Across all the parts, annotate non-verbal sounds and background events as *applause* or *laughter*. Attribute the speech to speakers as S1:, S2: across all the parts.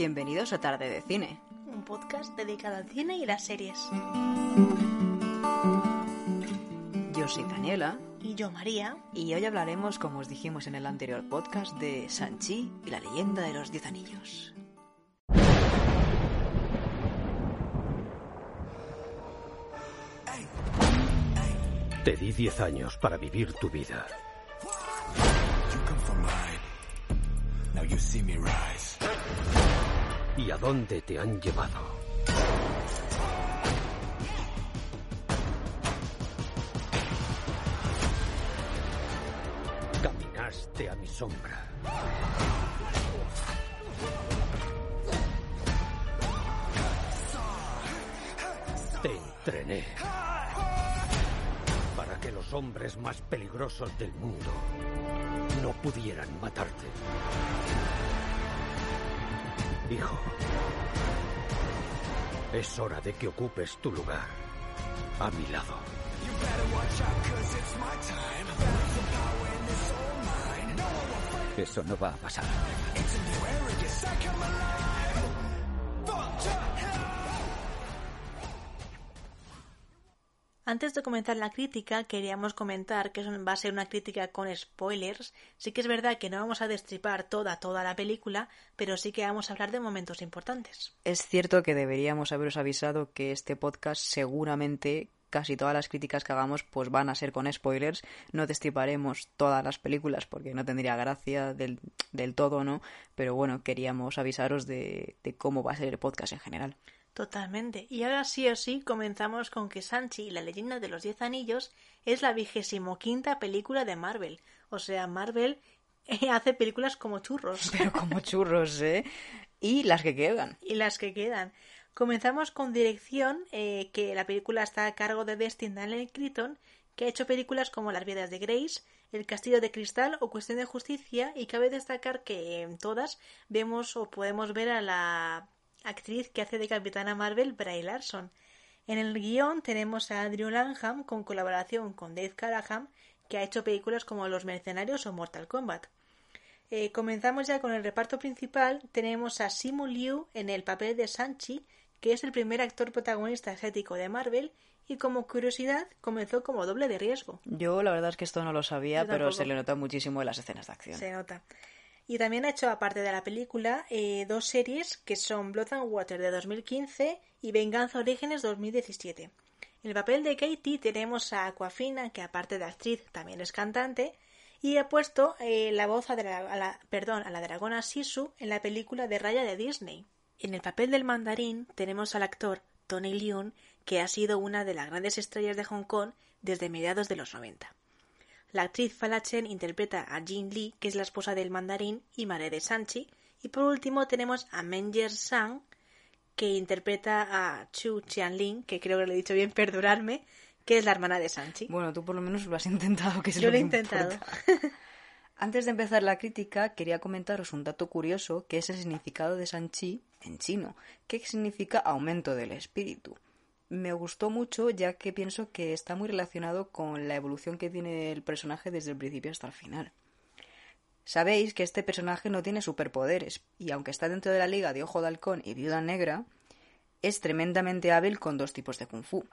S1: Bienvenidos a Tarde de Cine.
S2: Un podcast dedicado al cine y las series.
S1: Yo soy Daniela.
S2: Y yo María.
S1: Y hoy hablaremos, como os dijimos en el anterior podcast, de Sanchi y la leyenda de los Diez Anillos.
S3: Te di diez años para vivir tu vida. ¿Y a dónde te han llevado? Caminaste a mi sombra. Te entrené para que los hombres más peligrosos del mundo no pudieran matarte. Hijo, es hora de que ocupes tu lugar a mi lado. Eso no va a pasar.
S2: Antes de comenzar la crítica, queríamos comentar que va a ser una crítica con spoilers. Sí que es verdad que no vamos a destripar toda, toda la película, pero sí que vamos a hablar de momentos importantes.
S1: Es cierto que deberíamos haberos avisado que este podcast seguramente casi todas las críticas que hagamos pues van a ser con spoilers. No destriparemos todas las películas porque no tendría gracia del, del todo, ¿no? Pero bueno, queríamos avisaros de, de cómo va a ser el podcast en general.
S2: Totalmente. Y ahora sí o sí comenzamos con que Sanchi y la leyenda de los Diez Anillos es la vigésimo quinta película de Marvel. O sea, Marvel hace películas como churros. *laughs*
S1: Pero como churros, ¿eh? Y las que quedan.
S2: Y las que quedan. Comenzamos con dirección, eh, que la película está a cargo de Destin Daniel Critton, que ha hecho películas como Las vidas de Grace, El castillo de cristal o Cuestión de justicia, y cabe destacar que en todas vemos o podemos ver a la actriz que hace de Capitana Marvel, Bray Larson. En el guion tenemos a Andrew Lanham con colaboración con Dave Caraham, que ha hecho películas como Los Mercenarios o Mortal Kombat. Eh, comenzamos ya con el reparto principal. Tenemos a Simu Liu en el papel de Sanchi, que es el primer actor protagonista asiático de Marvel y como curiosidad comenzó como doble de riesgo.
S1: Yo la verdad es que esto no lo sabía, pero se le nota muchísimo en las escenas de acción.
S2: Se nota. Y también ha hecho, aparte de la película, eh, dos series que son Blood and Water de 2015 y Venganza Orígenes 2017. En el papel de Katie tenemos a Aquafina, que aparte de actriz también es cantante, y ha puesto eh, la voz a, la, perdón, a la dragona Sisu en la película de Raya de Disney. En el papel del mandarín tenemos al actor Tony Leung, que ha sido una de las grandes estrellas de Hong Kong desde mediados de los 90. La actriz Fala Chen interpreta a Jin Lee, que es la esposa del mandarín y madre de Sanchi. Y por último tenemos a Menger Sang, que interpreta a Chu Qianling, que creo que lo he dicho bien, *laughs* perdurarme, que es la hermana de Sanchi.
S1: Bueno, tú por lo menos lo has intentado, que es
S2: Yo
S1: lo,
S2: lo he intentado. *laughs*
S1: Antes de empezar la crítica, quería comentaros un dato curioso, que es el significado de Sanchi en chino, que significa aumento del espíritu me gustó mucho ya que pienso que está muy relacionado con la evolución que tiene el personaje desde el principio hasta el final. Sabéis que este personaje no tiene superpoderes y aunque está dentro de la liga de Ojo de Halcón y Viuda Negra, es tremendamente hábil con dos tipos de kung fu.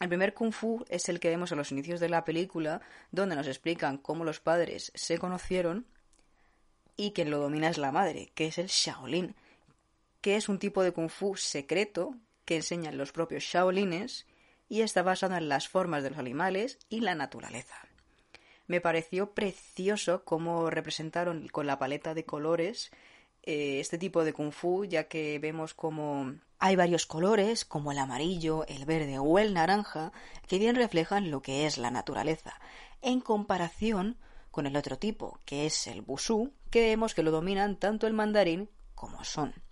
S1: El primer kung fu es el que vemos a los inicios de la película, donde nos explican cómo los padres se conocieron y quien lo domina es la madre, que es el Shaolin, que es un tipo de kung fu secreto que enseñan los propios Shaolines y está basado en las formas de los animales y la naturaleza. Me pareció precioso cómo representaron con la paleta de colores eh, este tipo de kung fu, ya que vemos como hay varios colores, como el amarillo, el verde o el naranja, que bien reflejan lo que es la naturaleza, en comparación con el otro tipo, que es el busú, que vemos que lo dominan tanto el mandarín como son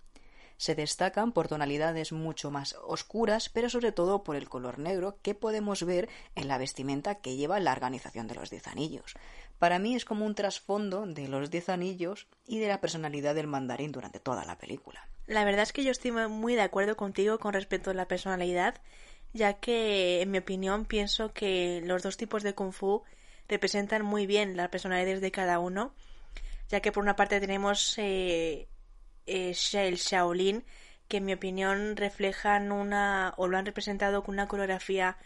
S1: se destacan por tonalidades mucho más oscuras, pero sobre todo por el color negro que podemos ver en la vestimenta que lleva la organización de los Diez Anillos. Para mí es como un trasfondo de los Diez Anillos y de la personalidad del mandarín durante toda la película.
S2: La verdad es que yo estoy muy de acuerdo contigo con respecto a la personalidad, ya que, en mi opinión, pienso que los dos tipos de kung fu representan muy bien las personalidades de cada uno, ya que por una parte tenemos eh, eh, el Shaolin, que en mi opinión reflejan una, o lo han representado con una coreografía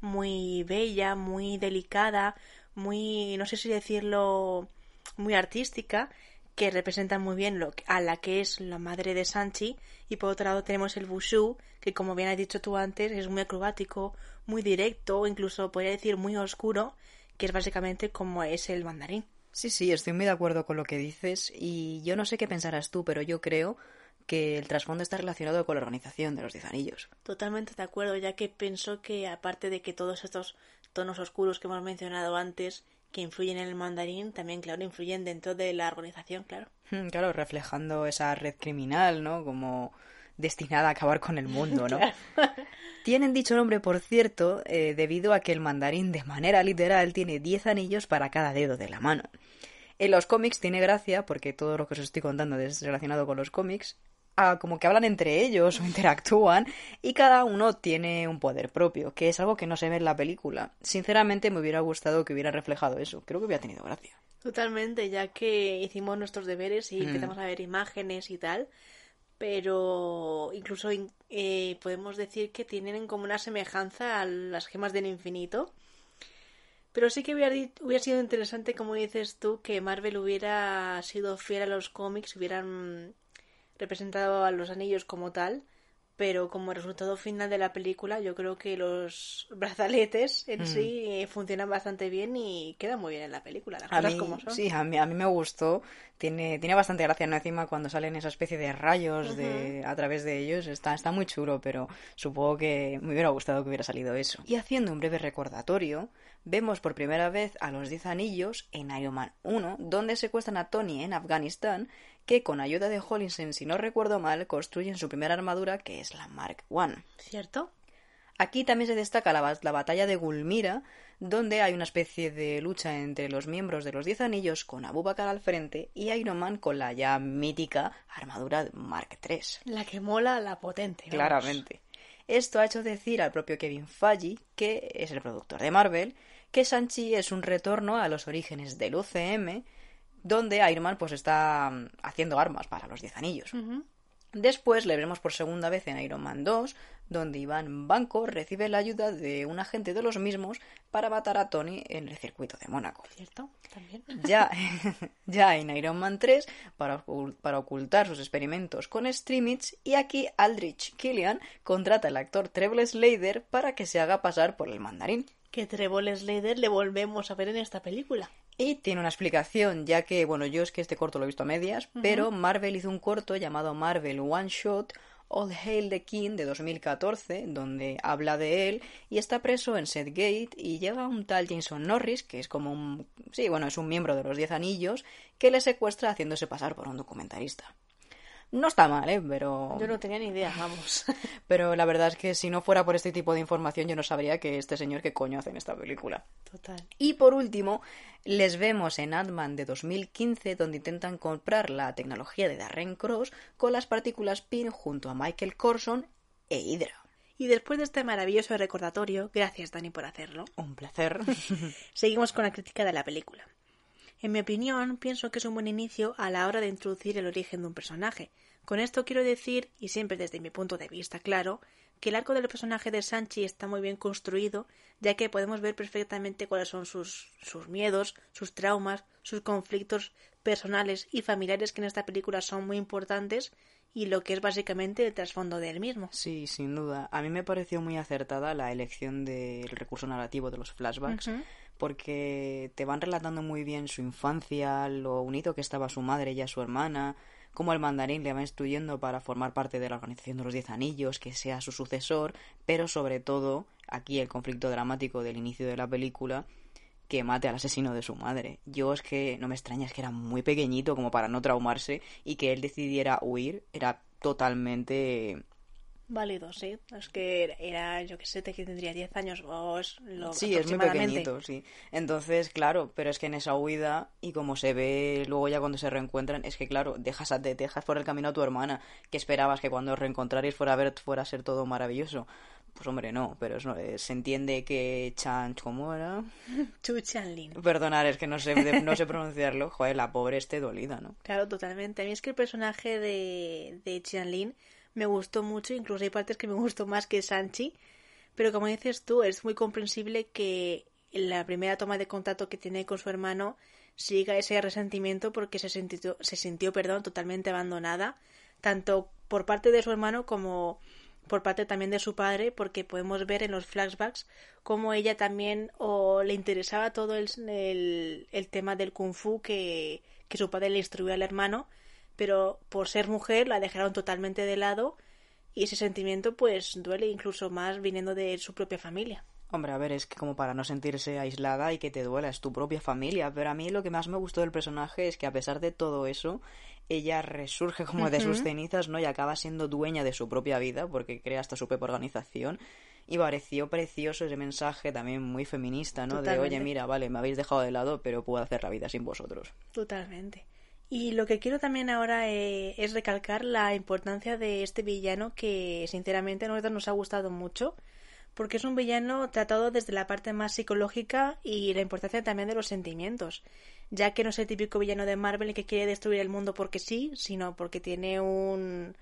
S2: muy bella, muy delicada, muy, no sé si decirlo, muy artística, que representan muy bien lo, a la que es la madre de Sanchi. Y por otro lado tenemos el Wushu, que como bien has dicho tú antes, es muy acrobático, muy directo, incluso podría decir muy oscuro, que es básicamente como es el mandarín.
S1: Sí, sí, estoy muy de acuerdo con lo que dices y yo no sé qué pensarás tú, pero yo creo que el trasfondo está relacionado con la organización de los diez anillos.
S2: Totalmente de acuerdo, ya que pienso que aparte de que todos estos tonos oscuros que hemos mencionado antes que influyen en el mandarín, también, claro, influyen dentro de la organización, claro.
S1: Hmm, claro, reflejando esa red criminal, ¿no? Como destinada a acabar con el mundo, ¿no? *laughs* Tienen dicho nombre, por cierto, eh, debido a que el mandarín de manera literal tiene 10 anillos para cada dedo de la mano. En los cómics tiene gracia, porque todo lo que os estoy contando es relacionado con los cómics, como que hablan entre ellos o *laughs* interactúan y cada uno tiene un poder propio, que es algo que no se ve en la película. Sinceramente me hubiera gustado que hubiera reflejado eso, creo que hubiera tenido gracia.
S2: Totalmente, ya que hicimos nuestros deberes y mm. empezamos a ver imágenes y tal, pero incluso eh, podemos decir que tienen como una semejanza a las gemas del infinito. Pero sí que hubiera, hubiera sido interesante, como dices tú, que Marvel hubiera sido fiel a los cómics, hubieran representado a los anillos como tal, pero como resultado final de la película yo creo que los *laughs* brazaletes en mm. sí eh, funcionan bastante bien y quedan muy bien en la película, las cosas como son.
S1: Sí, a mí, a mí me gustó, tiene, tiene bastante gracia, ¿no? Encima cuando salen esa especie de rayos de, a través de ellos, está, está muy chulo, pero supongo que me hubiera gustado que hubiera salido eso. Y haciendo un breve recordatorio, vemos por primera vez a los Diez Anillos en Iron Man 1, donde secuestran a Tony en Afganistán que con ayuda de Hollinson, si no recuerdo mal, construyen su primera armadura, que es la Mark I.
S2: ¿Cierto?
S1: Aquí también se destaca la, la, batalla de Gulmira, donde hay una especie de lucha entre los miembros de los Diez Anillos con Abu Bakr al frente y Iron Man con la ya mítica armadura Mark III.
S2: La que mola, la potente.
S1: Claramente. Esto ha hecho decir al propio Kevin Feige, que es el productor de Marvel, que Sanchi es un retorno a los orígenes del UCM donde Iron Man pues está mm, haciendo armas para los Diez Anillos. Después le veremos por segunda vez en Iron Man 2, donde Iván Banco recibe la ayuda de un agente de los mismos para matar a Tony en el circuito de Mónaco.
S2: ¿Cierto? También. *laughs*
S1: Ya, *laughs* ya en Iron Man 3, para, para ocultar sus experimentos con Streamits, y aquí Aldrich Killian contrata al actor Trevor Slater para que se haga pasar por el mandarín.
S2: Que Trevor Slater le volvemos a ver en esta película.
S1: Y tiene una explicación, ya que, bueno, yo es que este corto lo he visto a medias, pero Marvel hizo un corto llamado Marvel One Shot All Hail the King de 2014, donde habla de él y está preso en Setgate y llega un tal Jason Norris, que es como un... sí, bueno, es un miembro de los Diez Anillos, que le secuestra haciéndose pasar por un documentarista. No está mal, ¿eh? Pero...
S2: Yo no tenía ni idea, vamos. *laughs*
S1: Pero la verdad es que si no fuera por este tipo de información yo no sabría que este señor qué coño hace en esta película.
S2: Total.
S1: Y por último, les vemos en Ant-Man de 2015 donde intentan comprar la tecnología de Darren Cross con las partículas PIN junto a Michael Corson e Hydra.
S2: Y después de este maravilloso recordatorio, gracias Dani por hacerlo.
S1: Un placer. *laughs*
S2: Seguimos con la crítica de la película. En mi opinión, pienso que es un buen inicio a la hora de introducir el origen de un personaje. Con esto quiero decir, y siempre desde mi punto de vista claro, que el arco del personaje de Sanchi está muy bien construido, ya que podemos ver perfectamente cuáles son sus, sus miedos, sus traumas, sus conflictos personales y familiares que en esta película son muy importantes y lo que es básicamente el trasfondo del mismo.
S1: Sí, sin duda. A mí me pareció muy acertada la elección del recurso narrativo de los flashbacks porque te van relatando muy bien su infancia, lo unido que estaba su madre y a su hermana, cómo el mandarín le va instruyendo para formar parte de la organización de los Diez Anillos, que sea su sucesor, pero sobre todo, aquí el conflicto dramático del inicio de la película, que mate al asesino de su madre. Yo es que no me extraña, es que era muy pequeñito como para no traumarse y que él decidiera huir era totalmente
S2: válido, sí. Es que era, yo que sé, que tendría 10 años o es lo
S1: Sí, es muy pequeñito, sí. Entonces, claro, pero es que en esa huida, y como se ve luego ya cuando se reencuentran, es que, claro, dejas, a, te dejas por el camino a tu hermana, que esperabas que cuando os reencontrarais fuera a, ver, fuera a ser todo maravilloso. Pues hombre, no, pero es- eh, se entiende que Chan, ¿cómo era? *laughs*
S2: Chu Chanlin.
S1: Perdonar, es que no sé, no sé pronunciarlo. *laughs* Joder, la pobre esté dolida, ¿no?
S2: Claro, totalmente. A mí es que el personaje de, de Qianlin me gustó mucho, incluso hay partes que me *laughs* gustó más que Sanchi, pero como dices tú, es muy comprensible que la primera toma de contacto que tiene con su hermano siga ese resentimiento porque se sintió, se sintió perdón, totalmente abandonada, tanto por parte de su hermano como por parte también de su padre, porque podemos ver en los flashbacks cómo ella también o le interesaba todo el, el, el tema del kung fu que, que su padre le instruyó al hermano, pero por ser mujer la dejaron totalmente de lado y ese sentimiento pues duele incluso más viniendo de su propia familia.
S1: Hombre, a ver, es que como para no sentirse aislada y que te duela, es tu propia familia. Pero a mí lo que más me gustó del personaje es que a pesar de todo eso, ella resurge como de sus cenizas, ¿no? Y acaba siendo dueña de su propia vida porque crea hasta su propia organización. Y pareció precioso ese mensaje también muy feminista, ¿no? De, oye, mira, vale, me habéis dejado de lado, pero puedo hacer la vida sin vosotros.
S2: Totalmente. Y lo que quiero también ahora eh, es recalcar la importancia de este villano que sinceramente a nosotros nos ha gustado mucho porque es un villano tratado desde la parte más psicológica y la importancia también de los sentimientos, ya que no es el típico villano de Marvel que quiere destruir el mundo porque sí, sino porque tiene un,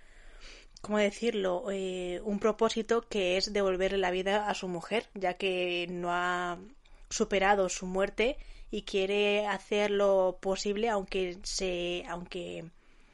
S2: ¿cómo decirlo?, Eh, un propósito que es devolverle la vida a su mujer, ya que no ha superado su muerte y quiere hacer lo posible aunque se aunque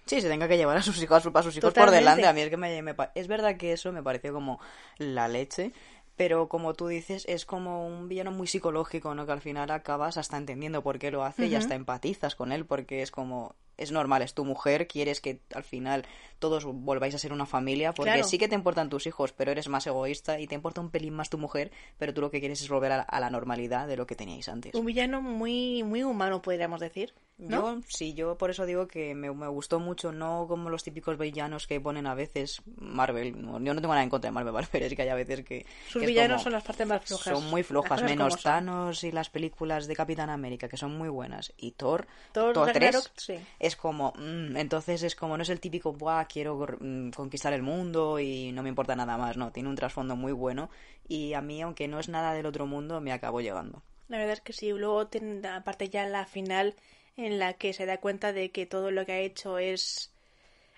S1: Sí, se tenga que llevar a sus hijos, a sus hijos por delante. A mí es que me, me es verdad que eso me pareció como la leche, pero como tú dices, es como un villano muy psicológico, ¿no? Que al final acabas hasta entendiendo por qué lo hace y hasta empatizas con él, porque es como, es normal, es tu mujer, quieres que al final todos volváis a ser una familia, porque
S2: Claro.
S1: sí que te importan tus hijos, pero eres más egoísta y te importa un pelín más tu mujer, pero tú lo que quieres es volver a, a la normalidad de lo que teníais antes.
S2: un villano muy muy humano podríamos decir, ¿no?
S1: Yo, sí, yo por eso digo que me, me gustó mucho, no como los típicos villanos que ponen a veces Marvel. no- yo no tengo nada en contra de Marvel, *laughs* pero es que hay a veces que.
S2: Sus
S1: que
S2: villanos
S1: como-
S2: son las partes más flojas.
S1: Son muy flojas, menos. Thanos y las películas de Capitán América, que son muy buenas. Y Thor,
S2: Thor
S1: Thor
S2: Ragnarok,
S1: 3,
S2: sí.
S1: es como. mm, entonces es como, no es el típico, Buah, quiero mm, conquistar el mundo y no me importa nada más, no. Tiene un trasfondo muy bueno. Y a mí, aunque no es nada del otro mundo, me acabó llegando.
S2: La verdad es que sí. Luego, ten- aparte ya la final en la que se da cuenta de que todo lo que ha hecho es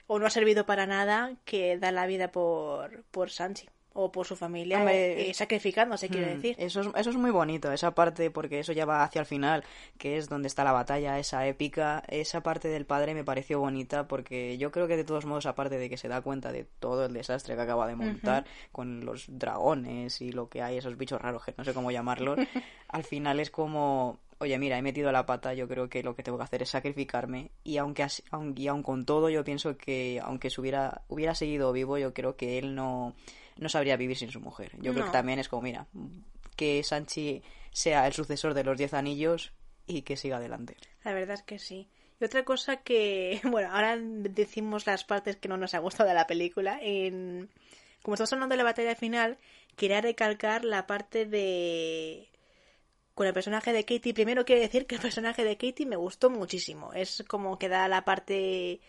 S2: o no ha servido para nada, que da la vida por, por Sanchi o por su familia,
S1: Hombre,
S2: eh, sacrificándose, quiero
S1: Mm,
S2: decir.
S1: Eso es, eso es muy bonito, esa parte, porque eso ya va hacia el final, que es donde está la batalla, esa épica. Esa parte del padre me pareció bonita, porque yo creo que de todos modos, aparte de que se da cuenta de todo el desastre que acaba de montar, con los dragones y lo que hay, esos bichos raros, que no sé cómo llamarlos, *laughs* al final es como. Oye, mira, he metido la pata, yo creo que lo que tengo que hacer es sacrificarme. Y aunque así- aun, y aun con todo, yo pienso que aunque se hubiera, hubiera seguido vivo, yo creo que él no, no sabría vivir sin su mujer. Yo creo que también es como, mira, que Sanchi sea el sucesor de los Diez Anillos y que siga adelante.
S2: La verdad es que sí. Y otra cosa que, *laughs* bueno, ahora decimos las partes que no nos ha gustado de la película. En... Como estamos hablando de la batalla final, quería recalcar la parte de... Con el personaje de Katie, primero quiero decir que el personaje de Katie me gustó muchísimo. Es como que da la parte,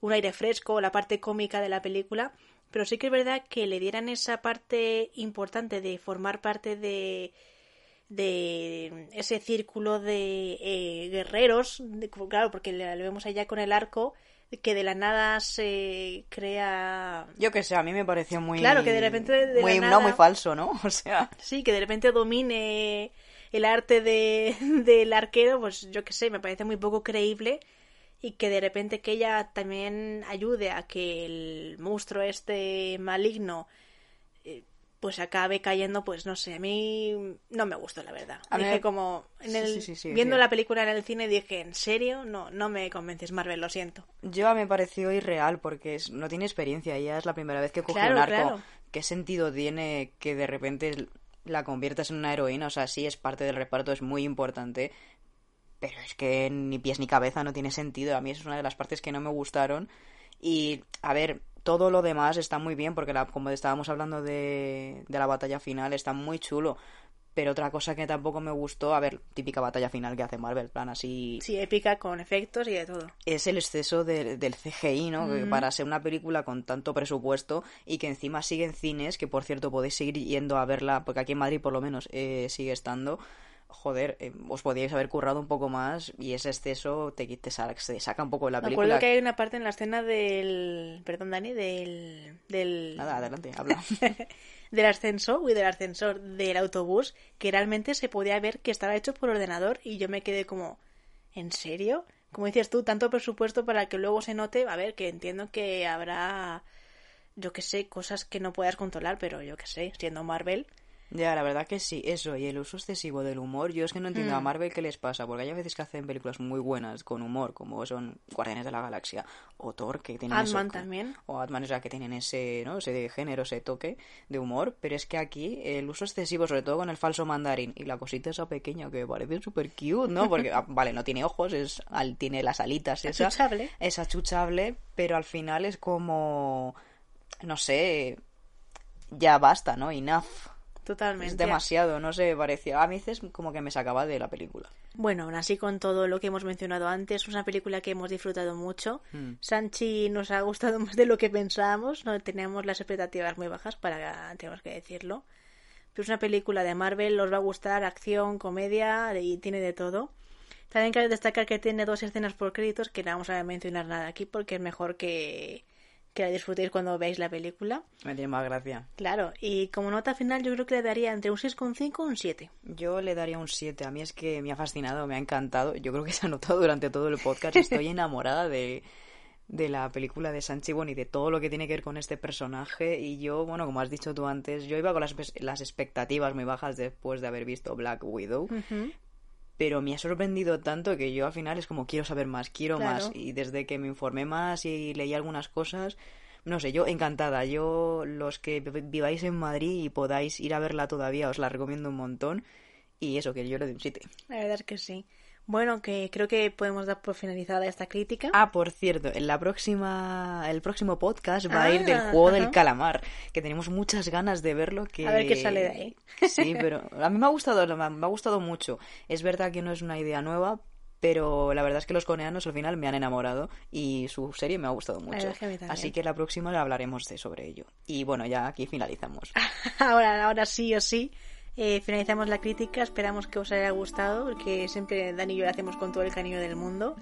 S2: un aire fresco, la parte cómica de la película. Pero sí que es verdad que le dieran esa parte importante de formar parte de, de ese círculo de eh, guerreros, de- claro, porque le- lo vemos allá con el arco, que de la nada se crea...
S1: Yo que sé, a mí me pareció muy...
S2: Claro, que de repente de la
S1: muy,
S2: nada-
S1: No, muy falso, ¿no? *laughs* O sea...
S2: Sí, que de repente domine el arte de, *laughs* del arquero, pues yo que sé, me parece muy poco creíble y que de repente que ella también ayude a que el monstruo este maligno eh, pues acabe cayendo, pues no sé, a mí no me gustó la verdad.
S1: A
S2: dije
S1: me-
S2: como en
S1: Sí,
S2: el,
S1: sí, sí, sí,
S2: viendo la película en el cine dije, ¿en serio? No, no me convences Marvel, lo siento.
S1: Yo me pareció irreal porque es- no tiene experiencia. Ella es la primera vez que coge
S2: Claro,
S1: un arco.
S2: claro.
S1: ¿Qué sentido tiene que de repente la conviertas en una heroína? O sea, sí es parte del reparto, es muy importante. Pero es que ni pies ni cabeza no tiene sentido. A mí esa es una de las partes que no me gustaron. Y, a ver, todo lo demás está muy bien porque, la, como estábamos hablando de, de la batalla final, está muy chulo. Pero otra cosa que tampoco me gustó, a ver, típica batalla final que hace Marvel, plan así.
S2: Sí, épica con efectos y de todo.
S1: Es el exceso de- del CGI, ¿no? Que para ser una película con tanto presupuesto y que encima sigue en cines, que por cierto podéis seguir yendo a verla, porque aquí en Madrid por lo menos eh, sigue estando. Joder, eh, os podíais haber currado un poco más y ese exceso te, te, sa- te saca un poco de la
S2: Me
S1: película.
S2: acuerdo que hay una parte en la escena del... Perdón, Dani, del... del...
S1: Nada, adelante, habla. *laughs*
S2: del ascensor, uy, del ascensor del autobús, que realmente se podía ver que estaba hecho por ordenador y yo me quedé como, ¿en serio? Como dices tú, tanto presupuesto para que luego se note, a ver, que entiendo que habrá, yo que sé, cosas que no puedas controlar, pero yo que sé, siendo Marvel,
S1: Ya, la verdad que sí, eso, y el uso excesivo del humor, yo es que no entiendo
S2: Mm.
S1: a Marvel qué les pasa, porque hay veces que hacen películas muy buenas con humor, como son Guardianes de la Galaxia, o Thor, que tienen co-
S2: también.
S1: o Ant-Man, o sea, que tienen ese, ¿no? ese género, ese toque de humor, pero es que aquí el uso excesivo, sobre todo con el falso mandarín, y la cosita esa pequeña que parece súper cute, ¿no? Porque, *laughs* ah, vale, no tiene ojos, es, al- tiene las alitas esas,
S2: Achuchable.
S1: es achuchable, pero al final es como, no sé, ya basta, ¿no? Enough.
S2: Totalmente.
S1: Es demasiado, no sé, parecía. A veces como que me sacaba de la película.
S2: Bueno, aún así con todo lo que hemos mencionado antes, es una película que hemos disfrutado mucho.
S1: Mm.
S2: Sanchi nos ha gustado *laughs* más de lo que pensábamos, no teníamos las expectativas muy bajas para tenemos que decirlo. Pero es una película de Marvel, os va a gustar, acción, comedia y tiene de todo. También cabe destacar que tiene dos escenas por créditos que no vamos a mencionar nada aquí porque es mejor que, que la disfrutéis cuando veáis la película.
S1: Me tiene más gracia.
S2: Claro, y como nota final yo creo que le daría entre un 6,5 y un 7.
S1: Yo le daría un 7. A mí es que me ha fascinado, me ha encantado. Yo creo que se ha notado durante todo el podcast. *laughs* Estoy enamorada de, de la película de Sanchi y de todo lo que tiene que ver con este personaje. Y yo, bueno, como has dicho tú antes, yo iba con las, las expectativas muy bajas después de haber visto Black Widow. Pero me ha sorprendido tanto que yo al final es como quiero saber más, quiero
S2: Claro.
S1: más. Y desde que me informé más y leí algunas cosas, no sé, yo encantada. Yo, los que vi- viváis en Madrid y podáis ir a verla todavía, os la recomiendo un montón. Y eso, que yo le doy un 7.
S2: La verdad es que sí. Bueno, que creo que podemos dar por finalizada esta crítica.
S1: Ah, por cierto, en la próxima, el próximo podcast va a ir del
S2: Ah,
S1: juego del calamar, que tenemos muchas ganas de verlo. Que...
S2: A ver qué sale de ahí. *laughs*
S1: Sí, pero a mí me ha gustado, me ha gustado mucho. Es verdad que no es una idea nueva, pero la verdad es que los coreanos al final me han enamorado y su serie me ha gustado mucho.
S2: que.
S1: Así que la próxima hablaremos de sobre ello. Y bueno, ya aquí finalizamos. *laughs*
S2: ahora, ahora sí o sí. Eh, finalizamos la crítica. Esperamos que os haya gustado, porque siempre Dani y yo lo hacemos con todo el cariño del mundo.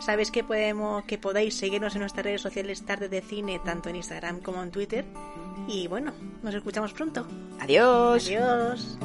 S2: Sabéis que podemos, que podéis seguirnos en nuestras redes sociales Tarde de Cine, tanto en Instagram como en Twitter. Y bueno, nos escuchamos pronto.
S1: Adiós.
S2: Adiós.